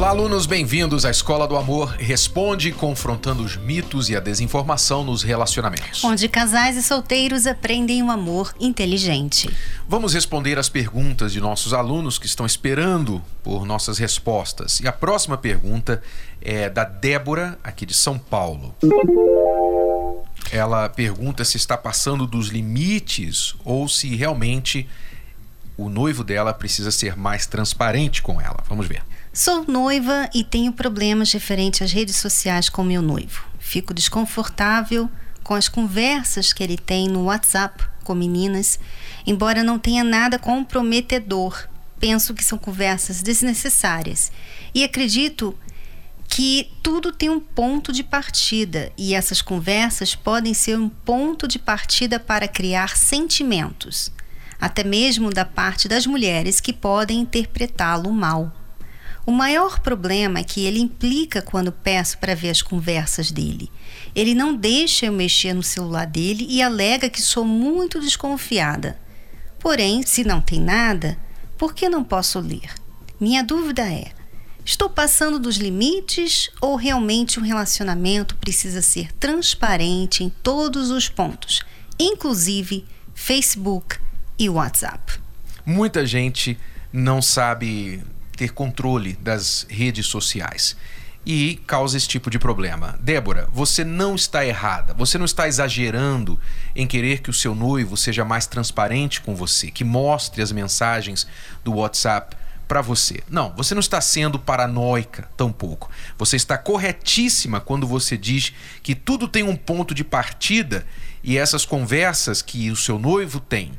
Olá, alunos, bem-vindos à Escola do Amor Responde, confrontando os mitos e a desinformação nos relacionamentos. Onde casais e solteiros aprendem um amor inteligente. Vamos responder as perguntas de nossos alunos que estão esperando por nossas respostas. E a próxima pergunta é da Débora, aqui de São Paulo. Ela pergunta se está passando dos limites ou se realmente o noivo dela precisa ser mais transparente com ela. Vamos ver. Sou noiva e tenho problemas referentes às redes sociais com meu noivo. Fico desconfortável com as conversas que ele tem no WhatsApp com meninas, embora não tenha nada comprometedor. Penso que são conversas desnecessárias e acredito que tudo tem um ponto de partida e essas conversas podem ser um ponto de partida para criar sentimentos, até mesmo da parte das mulheres que podem interpretá-lo mal. O maior problema é que ele implica quando peço para ver as conversas dele. Ele não deixa eu mexer no celular dele e alega que sou muito desconfiada. Porém, se não tem nada, por que não posso ler? Minha dúvida é: estou passando dos limites ou realmente um relacionamento precisa ser transparente em todos os pontos, inclusive Facebook e WhatsApp? Muita gente não sabe ter controle das redes sociais e causa esse tipo de problema. Débora, você não está errada, você não está exagerando em querer que o seu noivo seja mais transparente com você, que mostre as mensagens do WhatsApp para você. Não, você não está sendo paranoica tampouco. Você está corretíssima quando você diz que tudo tem um ponto de partida e essas conversas que o seu noivo tem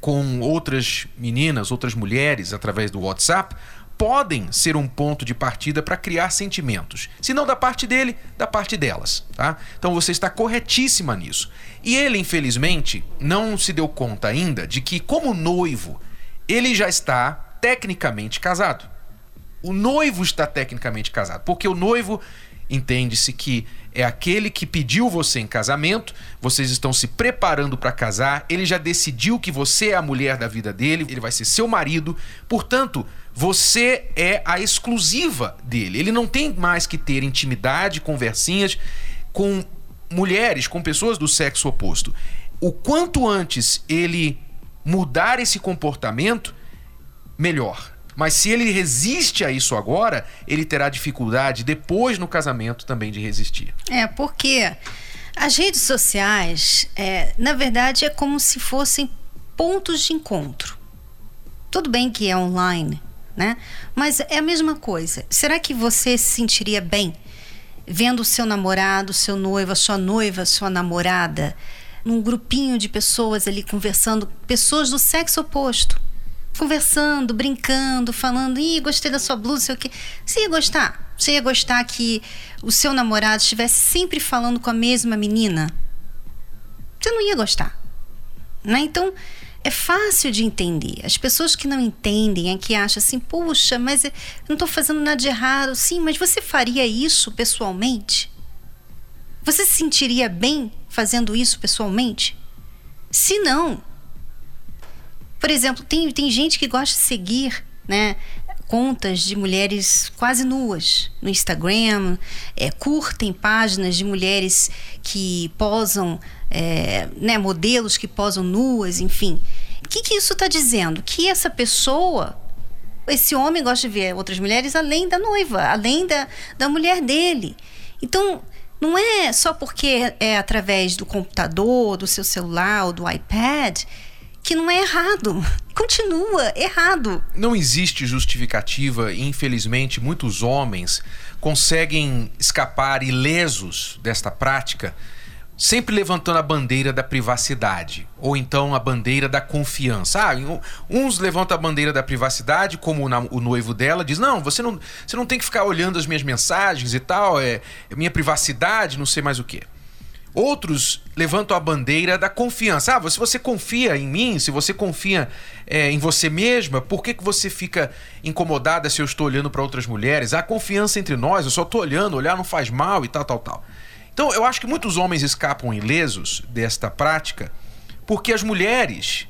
com outras meninas, outras mulheres através do WhatsApp podem ser um ponto de partida para criar sentimentos. Se não da parte dele, da parte delas, tá? Então você está corretíssima nisso. E ele, infelizmente, não se deu conta ainda de que, como noivo, ele já está tecnicamente casado. O noivo está tecnicamente casado, porque o noivo entende-se que é aquele que pediu você em casamento, vocês estão se preparando para casar, ele já decidiu que você é a mulher da vida dele, ele vai ser seu marido, portanto, você é a exclusiva dele. Ele não tem mais que ter intimidade, conversinhas com mulheres, com pessoas do sexo oposto. O quanto antes ele mudar esse comportamento, melhor. Mas se ele resiste a isso agora, ele terá dificuldade depois no casamento também de resistir. É, porque as redes sociais, é, na verdade, é como se fossem pontos de encontro. Tudo bem que é online, né? Mas é a mesma coisa. Será que você se sentiria bem vendo o seu namorado, seu noivo, a sua noiva, sua namorada, num grupinho de pessoas ali conversando, pessoas do sexo oposto? Conversando, brincando, falando, ih, gostei da sua blusa, sei o quê. Você ia gostar? Você ia gostar que o seu namorado estivesse sempre falando com a mesma menina? Você não ia gostar. Né? Então, é fácil de entender. As pessoas que não entendem é que acham assim, puxa, mas eu não estou fazendo nada de errado. Sim, mas você faria isso pessoalmente? Você se sentiria bem fazendo isso pessoalmente? Se não. Por exemplo, tem, tem gente que gosta de seguir né, contas de mulheres quase nuas no Instagram, é, curtem páginas de mulheres que posam é, né, modelos que posam nuas, enfim. O que, que isso está dizendo? Que essa pessoa, esse homem gosta de ver outras mulheres além da noiva, além da, da mulher dele. Então, não é só porque é através do computador, do seu celular ou do iPad que não é errado. Continua errado. Não existe justificativa e, infelizmente, muitos homens conseguem escapar ilesos desta prática sempre levantando a bandeira da privacidade, ou então a bandeira da confiança. Ah, uns levantam a bandeira da privacidade, como o noivo dela diz: Não, você não, você não tem que ficar olhando as minhas mensagens e tal, é, é minha privacidade, não sei mais o que. Outros levantam a bandeira da confiança. Ah, se você confia em mim, se você confia é, em você mesma, por que, que você fica incomodada se eu estou olhando para outras mulheres? Há confiança entre nós, eu só estou olhando, olhar não faz mal e tal, tal, tal. Então eu acho que muitos homens escapam ilesos desta prática porque as mulheres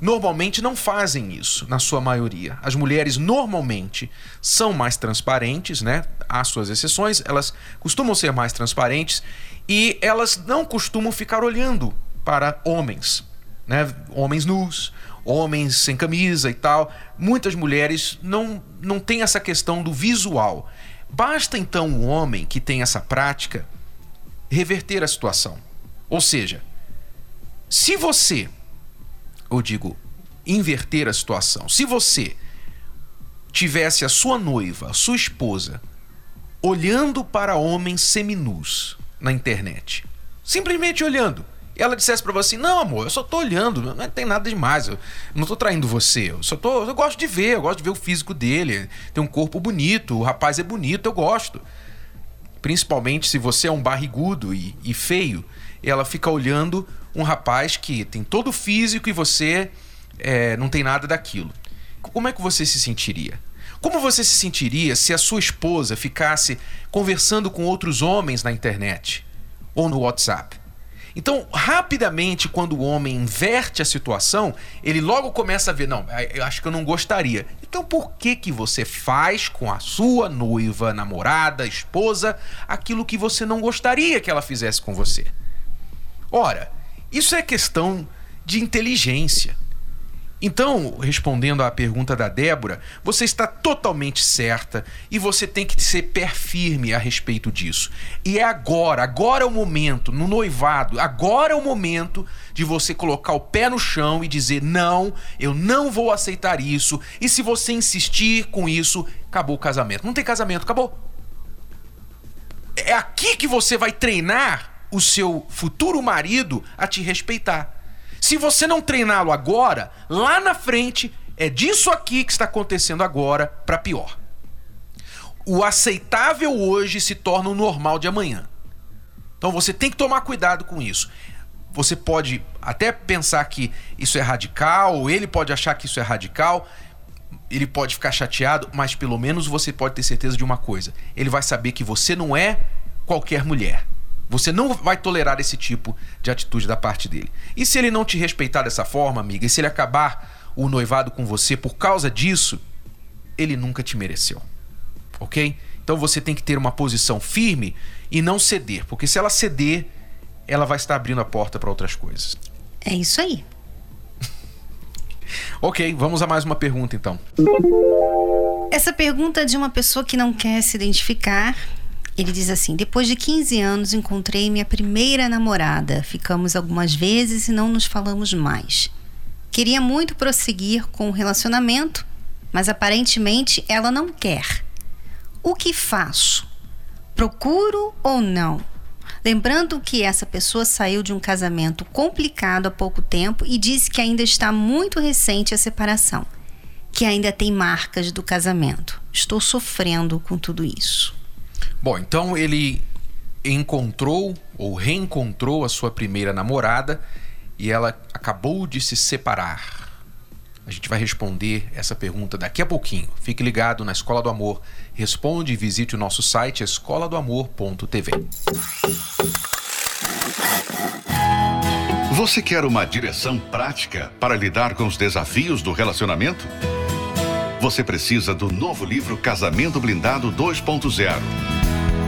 normalmente não fazem isso, na sua maioria. As mulheres normalmente são mais transparentes, né? Há suas exceções, elas costumam ser mais transparentes e elas não costumam ficar olhando para homens, né? Homens nus, homens sem camisa e tal. Muitas mulheres não, não têm essa questão do visual. Basta então um homem que tem essa prática reverter a situação. Ou seja, se você eu digo, inverter a situação. Se você tivesse a sua noiva, a sua esposa, olhando para homens seminus na internet, simplesmente olhando, e ela dissesse para você: Não, amor, eu só tô olhando, não tem nada demais, eu não tô traindo você, eu só tô. Eu gosto de ver, eu gosto de ver o físico dele, tem um corpo bonito, o rapaz é bonito, eu gosto. Principalmente se você é um barrigudo e, e feio, ela fica olhando um rapaz que tem todo o físico e você é, não tem nada daquilo. Como é que você se sentiria? Como você se sentiria se a sua esposa ficasse conversando com outros homens na internet ou no WhatsApp? Então, rapidamente, quando o homem inverte a situação, ele logo começa a ver, não, eu acho que eu não gostaria. Então, por que que você faz com a sua noiva, namorada, esposa, aquilo que você não gostaria que ela fizesse com você? Ora, isso é questão de inteligência. Então, respondendo à pergunta da Débora, você está totalmente certa e você tem que ser pé firme a respeito disso. E é agora, agora é o momento, no noivado, agora é o momento de você colocar o pé no chão e dizer: não, eu não vou aceitar isso. E se você insistir com isso, acabou o casamento. Não tem casamento, acabou. É aqui que você vai treinar o seu futuro marido a te respeitar. Se você não treiná-lo agora, lá na frente é disso aqui que está acontecendo agora para pior. O aceitável hoje se torna o normal de amanhã. Então você tem que tomar cuidado com isso. Você pode até pensar que isso é radical, ou ele pode achar que isso é radical, ele pode ficar chateado, mas pelo menos você pode ter certeza de uma coisa: ele vai saber que você não é qualquer mulher. Você não vai tolerar esse tipo de atitude da parte dele. E se ele não te respeitar dessa forma, amiga, e se ele acabar o noivado com você por causa disso, ele nunca te mereceu. Ok? Então você tem que ter uma posição firme e não ceder, porque se ela ceder, ela vai estar abrindo a porta para outras coisas. É isso aí. ok, vamos a mais uma pergunta então. Essa pergunta é de uma pessoa que não quer se identificar ele diz assim: Depois de 15 anos, encontrei minha primeira namorada. Ficamos algumas vezes e não nos falamos mais. Queria muito prosseguir com o relacionamento, mas aparentemente ela não quer. O que faço? Procuro ou não? Lembrando que essa pessoa saiu de um casamento complicado há pouco tempo e disse que ainda está muito recente a separação, que ainda tem marcas do casamento. Estou sofrendo com tudo isso. Bom, então ele encontrou ou reencontrou a sua primeira namorada e ela acabou de se separar. A gente vai responder essa pergunta daqui a pouquinho. Fique ligado na Escola do Amor. Responde e visite o nosso site escoladoamor.tv. Você quer uma direção prática para lidar com os desafios do relacionamento? Você precisa do novo livro Casamento Blindado 2.0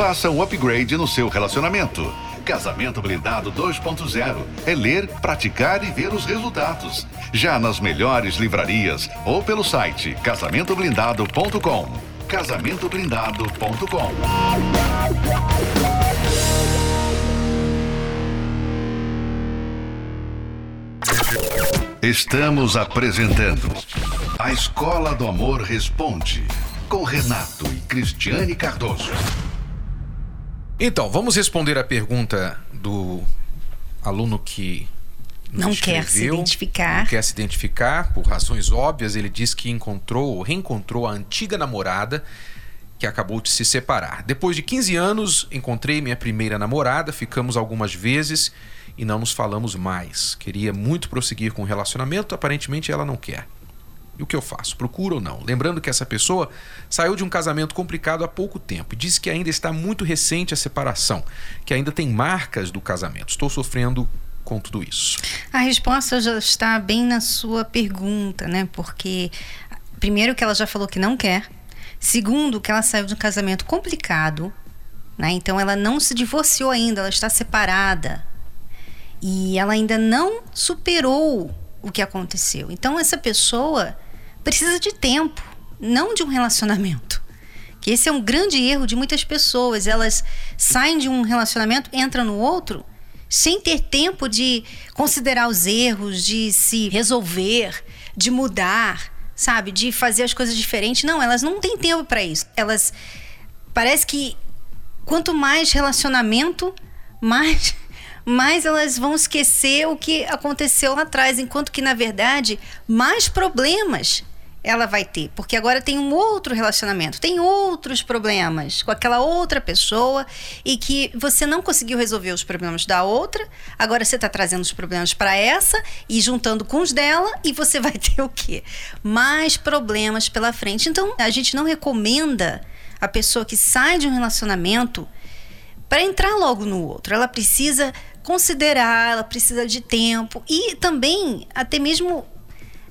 Faça o upgrade no seu relacionamento. Casamento Blindado 2.0 é ler, praticar e ver os resultados. Já nas melhores livrarias ou pelo site casamentoblindado.com. Casamentoblindado.com. Estamos apresentando A Escola do Amor Responde com Renato e Cristiane Cardoso. Então, vamos responder a pergunta do aluno que Não quer se escreveu, identificar. Não quer se identificar por razões óbvias. Ele diz que encontrou, reencontrou a antiga namorada que acabou de se separar. Depois de 15 anos, encontrei minha primeira namorada, ficamos algumas vezes e não nos falamos mais. Queria muito prosseguir com o relacionamento, aparentemente ela não quer. E o que eu faço? Procuro ou não? Lembrando que essa pessoa saiu de um casamento complicado há pouco tempo e diz que ainda está muito recente a separação, que ainda tem marcas do casamento. Estou sofrendo com tudo isso. A resposta já está bem na sua pergunta, né? Porque, primeiro, que ela já falou que não quer. Segundo, que ela saiu de um casamento complicado, né? Então, ela não se divorciou ainda, ela está separada. E ela ainda não superou o que aconteceu. Então, essa pessoa precisa de tempo, não de um relacionamento. Que esse é um grande erro de muitas pessoas. Elas saem de um relacionamento, entram no outro, sem ter tempo de considerar os erros, de se resolver, de mudar, sabe? De fazer as coisas diferentes. Não, elas não têm tempo para isso. Elas. Parece que quanto mais relacionamento, mais mais elas vão esquecer o que aconteceu lá atrás, enquanto que na verdade mais problemas ela vai ter, porque agora tem um outro relacionamento, tem outros problemas com aquela outra pessoa e que você não conseguiu resolver os problemas da outra, agora você está trazendo os problemas para essa e juntando com os dela e você vai ter o quê? Mais problemas pela frente. Então a gente não recomenda a pessoa que sai de um relacionamento para entrar logo no outro. Ela precisa considerar, ela precisa de tempo e também até mesmo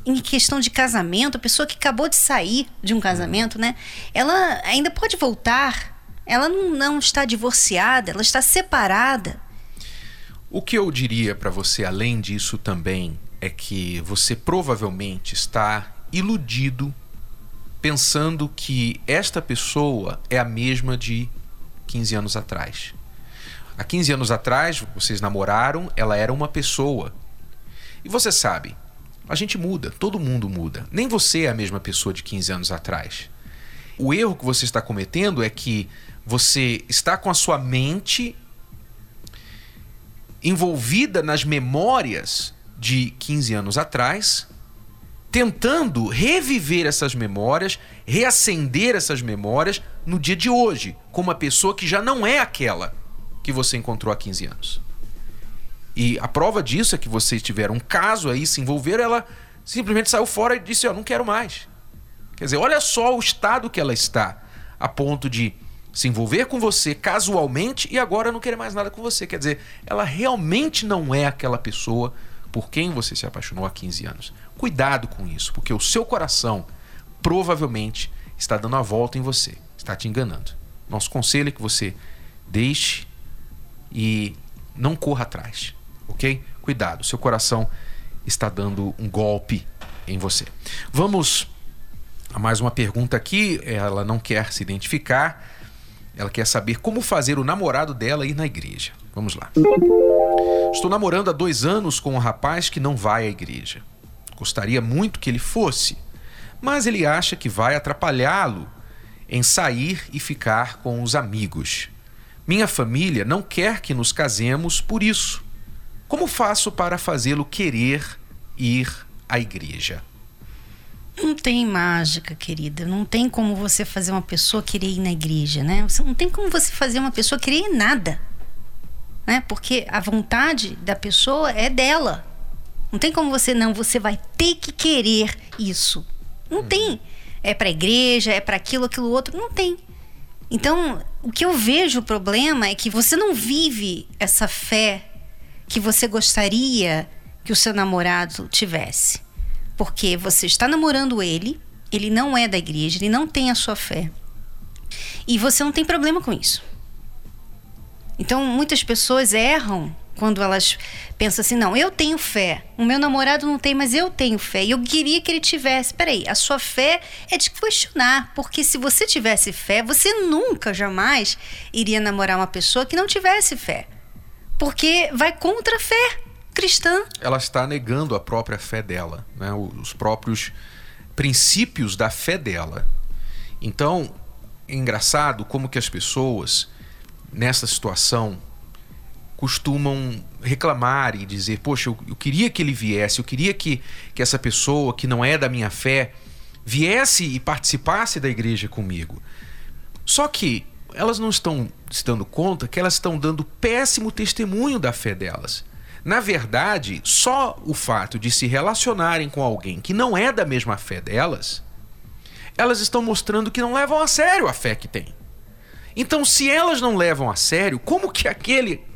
em questão de casamento, a pessoa que acabou de sair de um casamento, né? Ela ainda pode voltar. Ela não, não está divorciada, ela está separada. O que eu diria para você, além disso também, é que você provavelmente está iludido pensando que esta pessoa é a mesma de 15 anos atrás. Há 15 anos atrás, vocês namoraram, ela era uma pessoa. E você sabe, a gente muda, todo mundo muda. Nem você é a mesma pessoa de 15 anos atrás. O erro que você está cometendo é que você está com a sua mente envolvida nas memórias de 15 anos atrás, tentando reviver essas memórias, reacender essas memórias no dia de hoje, com uma pessoa que já não é aquela que você encontrou há 15 anos. E a prova disso é que vocês tiveram um caso aí, se envolveram, ela simplesmente saiu fora e disse: Eu não quero mais. Quer dizer, olha só o estado que ela está, a ponto de se envolver com você casualmente e agora não querer mais nada com você. Quer dizer, ela realmente não é aquela pessoa por quem você se apaixonou há 15 anos. Cuidado com isso, porque o seu coração provavelmente está dando a volta em você, está te enganando. Nosso conselho é que você deixe e não corra atrás, ok? Cuidado, seu coração está dando um golpe em você. Vamos a mais uma pergunta aqui. Ela não quer se identificar. Ela quer saber como fazer o namorado dela ir na igreja. Vamos lá. Estou namorando há dois anos com um rapaz que não vai à igreja. Gostaria muito que ele fosse, mas ele acha que vai atrapalhá-lo em sair e ficar com os amigos. Minha família não quer que nos casemos por isso. Como faço para fazê-lo querer ir à igreja? Não tem mágica, querida. Não tem como você fazer uma pessoa querer ir na igreja, né? Não tem como você fazer uma pessoa querer ir nada, né? Porque a vontade da pessoa é dela. Não tem como você não. Você vai ter que querer isso. Não tem. É para igreja, é para aquilo, aquilo outro. Não tem. Então, o que eu vejo o problema é que você não vive essa fé que você gostaria que o seu namorado tivesse. Porque você está namorando ele, ele não é da igreja, ele não tem a sua fé. E você não tem problema com isso. Então, muitas pessoas erram quando elas pensam assim: não, eu tenho fé. O meu namorado não tem, mas eu tenho fé. E eu queria que ele tivesse. Peraí, a sua fé é de questionar. Porque se você tivesse fé, você nunca, jamais iria namorar uma pessoa que não tivesse fé. Porque vai contra a fé. cristã. Ela está negando a própria fé dela, né? os próprios princípios da fé dela. Então, é engraçado como que as pessoas nessa situação costumam reclamar e dizer: Poxa, eu, eu, queria que ele viesse, eu queria que, que essa pessoa que não é da minha fé viesse e participasse da igreja comigo. Só que elas não estão se dando conta que elas estão dando péssimo testemunho da fé delas. Na verdade, só o fato de se relacionarem com alguém que não é da mesma fé delas, elas estão mostrando que não levam a sério a fé que têm. Então, se elas não levam a sério, como que aquele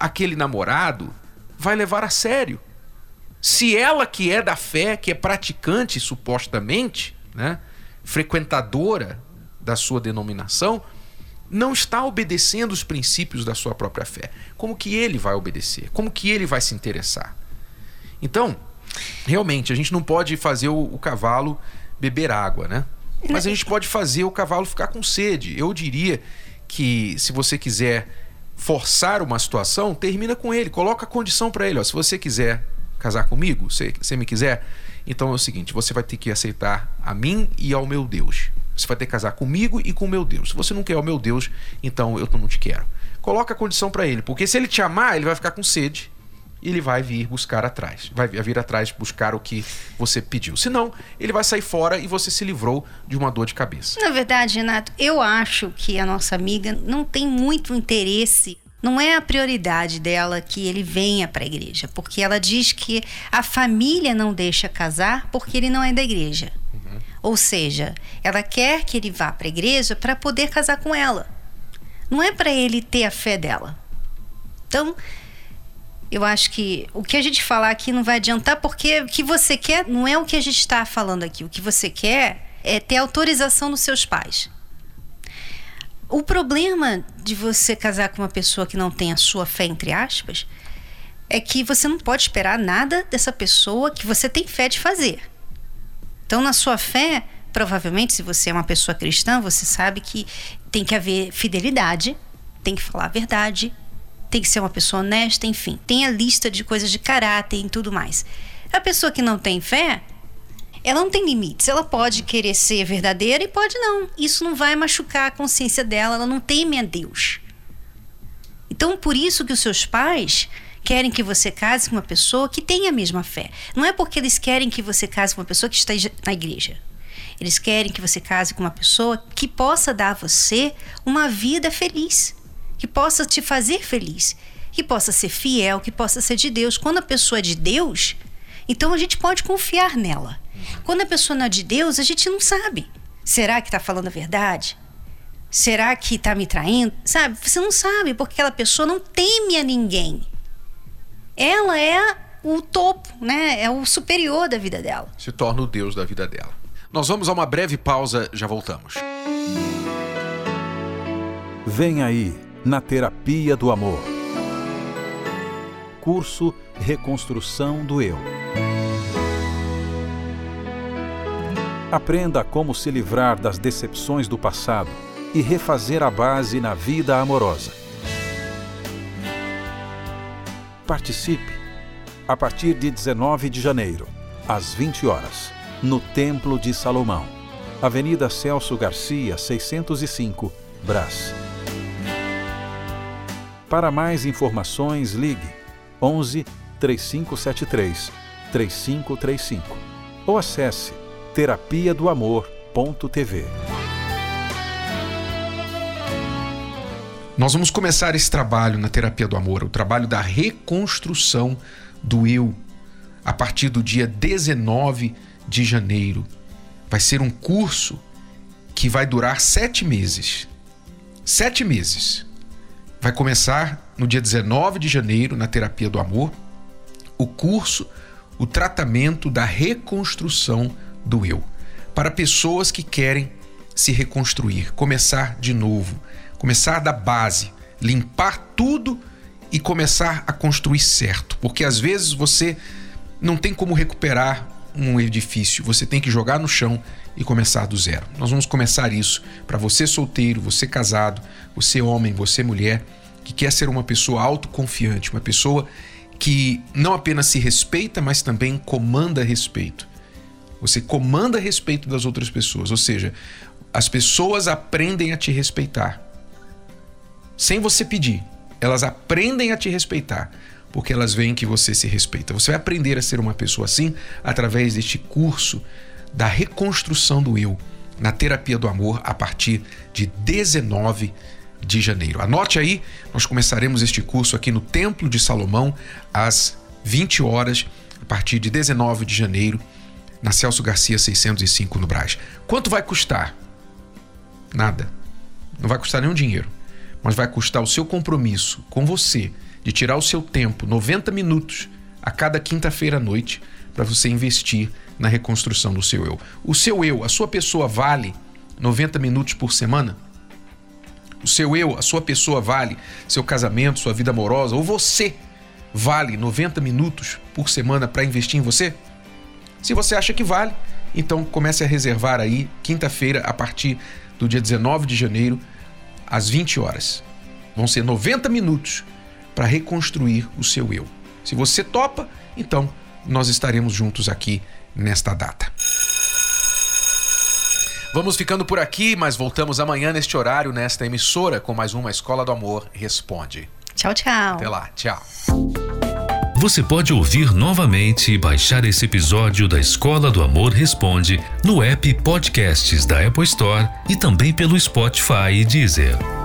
aquele namorado vai levar a sério? Se ela que é da fé, que é praticante supostamente, né, frequentadora da sua denominação, não está obedecendo os princípios da sua própria fé. Como que ele vai obedecer? Como que ele vai se interessar? Então, realmente, a gente não pode fazer o, o cavalo beber água, né? Mas a gente pode fazer o cavalo ficar com sede. Eu diria que se você quiser forçar uma situação, termina com ele, coloca a condição para ele. Ó, se você quiser casar comigo, se você me quiser, então é o seguinte: você vai ter que aceitar a mim e ao meu Deus. Você vai ter que casar comigo e com o meu Deus. Se você não quer o meu Deus, então eu não te quero. Coloca a condição para ele, porque se ele te amar, ele vai ficar com sede ele vai vir buscar atrás. Vai vir atrás buscar o que você pediu. Senão, ele vai sair fora e você se livrou de uma dor de cabeça. Na verdade, Renato, eu acho que a nossa amiga não tem muito interesse não é a prioridade dela que ele venha para a igreja, porque ela diz que a família não deixa casar porque ele não é da igreja. Ou seja, ela quer que ele vá para a igreja para poder casar com ela. Não é para ele ter a fé dela. Então, eu acho que o que a gente falar aqui não vai adiantar, porque o que você quer não é o que a gente está falando aqui. O que você quer é ter autorização dos seus pais. O problema de você casar com uma pessoa que não tem a sua fé, entre aspas, é que você não pode esperar nada dessa pessoa que você tem fé de fazer. Então, na sua fé, provavelmente, se você é uma pessoa cristã, você sabe que tem que haver fidelidade, tem que falar a verdade, tem que ser uma pessoa honesta, enfim, tem a lista de coisas de caráter e tudo mais. A pessoa que não tem fé, ela não tem limites. Ela pode querer ser verdadeira e pode não. Isso não vai machucar a consciência dela, ela não teme a Deus. Então, por isso que os seus pais querem que você case com uma pessoa que tem a mesma fé. Não é porque eles querem que você case com uma pessoa que está na igreja. Eles querem que você case com uma pessoa que possa dar a você uma vida feliz, que possa te fazer feliz, que possa ser fiel, que possa ser de Deus. Quando a pessoa é de Deus, então a gente pode confiar nela. Quando a pessoa não é de Deus, a gente não sabe. Será que está falando a verdade? Será que está me traindo? Sabe? Você não sabe, porque aquela pessoa não teme a ninguém ela é o topo, né? É o superior da vida dela. Se torna o Deus da vida dela. Nós vamos a uma breve pausa, já voltamos. Vem aí, na Terapia do Amor. Curso Reconstrução do Eu. Aprenda como se livrar das decepções do passado e refazer a base na vida amorosa participe a partir de 19 de janeiro, às 20 horas, no Templo de Salomão, Avenida Celso Garcia, 605, Brás. Para mais informações, ligue 11 3573 3535 ou acesse terapia do amor.tv. Nós vamos começar esse trabalho na terapia do amor, o trabalho da reconstrução do eu, a partir do dia 19 de janeiro. Vai ser um curso que vai durar sete meses. Sete meses. Vai começar no dia 19 de janeiro, na terapia do amor, o curso, o tratamento da reconstrução do eu. Para pessoas que querem se reconstruir, começar de novo começar da base, limpar tudo e começar a construir certo, porque às vezes você não tem como recuperar um edifício, você tem que jogar no chão e começar do zero. Nós vamos começar isso para você solteiro, você casado, você homem, você mulher, que quer ser uma pessoa autoconfiante, uma pessoa que não apenas se respeita, mas também comanda respeito. Você comanda respeito das outras pessoas, ou seja, as pessoas aprendem a te respeitar. Sem você pedir, elas aprendem a te respeitar, porque elas veem que você se respeita. Você vai aprender a ser uma pessoa assim através deste curso da reconstrução do eu na terapia do amor a partir de 19 de janeiro. Anote aí, nós começaremos este curso aqui no Templo de Salomão às 20 horas, a partir de 19 de janeiro, na Celso Garcia 605 no Brás. Quanto vai custar? Nada. Não vai custar nenhum dinheiro, mas vai custar o seu compromisso com você de tirar o seu tempo, 90 minutos a cada quinta-feira à noite, para você investir na reconstrução do seu eu. O seu eu, a sua pessoa vale 90 minutos por semana? O seu eu, a sua pessoa vale seu casamento, sua vida amorosa, ou você vale 90 minutos por semana para investir em você? Se você acha que vale, então comece a reservar aí quinta-feira a partir do dia 19 de janeiro às 20 horas. Vão ser 90 minutos para reconstruir o seu eu. Se você topa, então nós estaremos juntos aqui nesta data. Vamos ficando por aqui, mas voltamos amanhã neste horário, nesta emissora, com mais uma Escola do Amor Responde. Tchau, tchau. Até lá, tchau. Você pode ouvir novamente e baixar esse episódio da Escola do Amor Responde no app Podcasts da Apple Store e também pelo Spotify e Deezer.